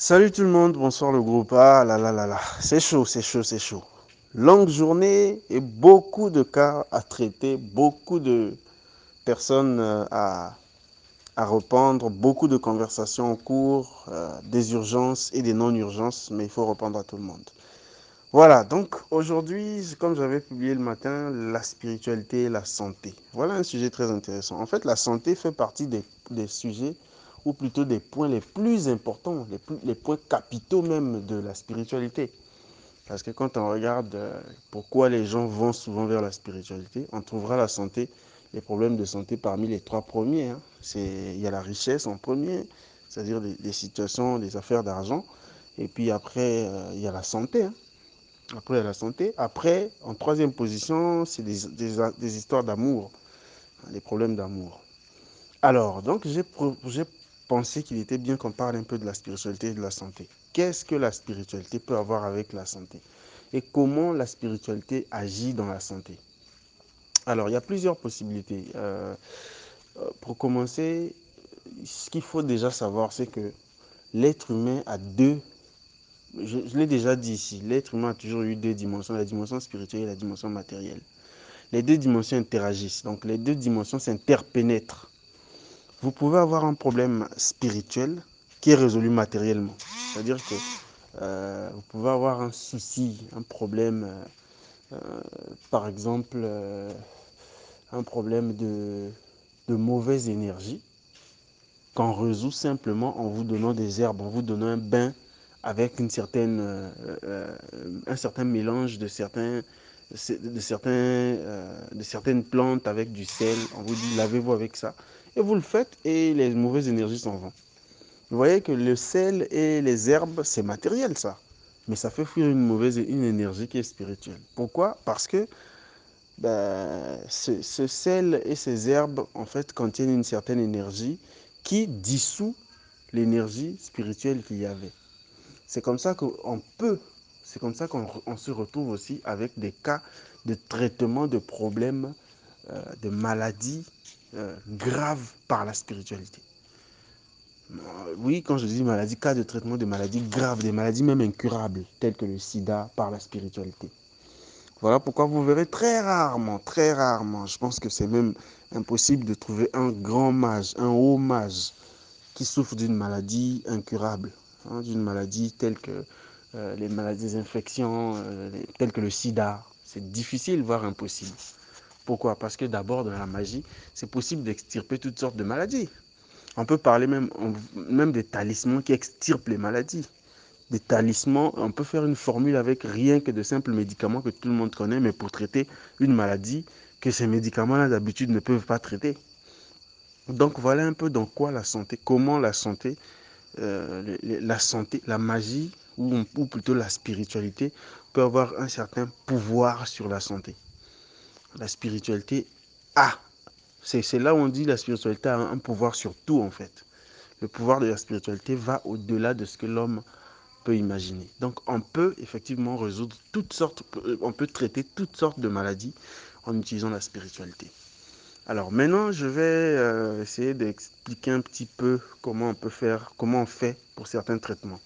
Salut tout le monde, bonsoir le groupe. Ah là là là là, c'est chaud, c'est chaud, c'est chaud. Longue journée et beaucoup de cas à traiter, beaucoup de personnes euh, à, à reprendre, beaucoup de conversations en cours, euh, des urgences et des non-urgences, mais il faut répondre à tout le monde. Voilà, donc aujourd'hui, comme j'avais publié le matin, la spiritualité et la santé. Voilà un sujet très intéressant. En fait, la santé fait partie des sujets ou plutôt des points les plus importants, les, plus, les points capitaux même de la spiritualité. Parce que quand on regarde euh, pourquoi les gens vont souvent vers la spiritualité, on trouvera la santé, les problèmes de santé parmi les trois premiers. Hein. Il y a la richesse en premier, c'est-à-dire des, situations, des affaires d'argent. Et puis après, euh, il y a la santé. Hein. Après, il y a la santé. Après, en troisième position, c'est des, des, histoires d'amour, les problèmes d'amour. Alors, donc, j'ai pensé qu'il était bien qu'on parle un peu de la spiritualité et de la santé. Qu'est-ce que la spiritualité peut avoir avec la santé? Et comment la spiritualité agit dans la santé? Alors, il y a plusieurs possibilités. Euh, pour commencer, ce qu'il faut déjà savoir, c'est que l'être humain a deux, je, je l'ai déjà dit ici, l'être humain a toujours eu deux dimensions, la dimension spirituelle et la dimension matérielle. Les deux dimensions interagissent, donc les deux dimensions s'interpénètrent vous pouvez avoir un problème spirituel qui est résolu matériellement. C'est-à-dire que euh, vous pouvez avoir un souci, un problème, euh, par exemple, euh, un problème de, mauvaise énergie, qu'on résout simplement en vous donnant des herbes, en vous donnant un bain avec un certain mélange de de certaines plantes avec du sel. On vous dit lavez-vous avec ça et vous le faites et les mauvaises énergies s'en vont. Vous voyez que le sel et les herbes, c'est matériel ça. Mais ça fait fuir une mauvaise une énergie qui est spirituelle. Pourquoi? Parce que ben, ce, ce, sel et ces herbes, en fait, contiennent une certaine énergie qui dissout l'énergie spirituelle qu'il y avait. C'est comme ça qu'on peut, c'est comme ça qu'on se retrouve aussi avec des cas de traitement de problèmes, de maladies euh, grave par la spiritualité. Euh, oui, quand je dis maladie, cas de traitement de maladies graves, des maladies même incurables, telles que le sida par la spiritualité. Voilà pourquoi vous verrez très rarement, très rarement, je pense que c'est même impossible de trouver un grand mage, un haut mage qui souffre d'une maladie incurable, hein, d'une maladie telle que euh, les maladies des infections, euh, telles que le sida. C'est difficile, voire impossible. Pourquoi? Parce que d'abord, dans la magie, c'est possible d'extirper toutes sortes de maladies. On peut parler même, des talismans qui extirpent les maladies. Des talismans, on peut faire une formule avec rien que de simples médicaments que tout le monde connaît, mais pour traiter une maladie que ces médicaments-là d'habitude ne peuvent pas traiter. Donc voilà un peu dans quoi la santé, comment la santé, euh, la santé, la magie, ou plutôt la spiritualité, peut avoir un certain pouvoir sur la santé la spiritualité a. C'est là où on dit la spiritualité a un pouvoir sur tout en fait. Le pouvoir de la spiritualité va au-delà de ce que l'homme peut imaginer. Donc on peut effectivement résoudre toutes sortes, on peut traiter toutes sortes de maladies en utilisant la spiritualité. Alors maintenant, je vais euh, essayer d'expliquer un petit peu comment on peut faire, comment on fait pour certains traitements.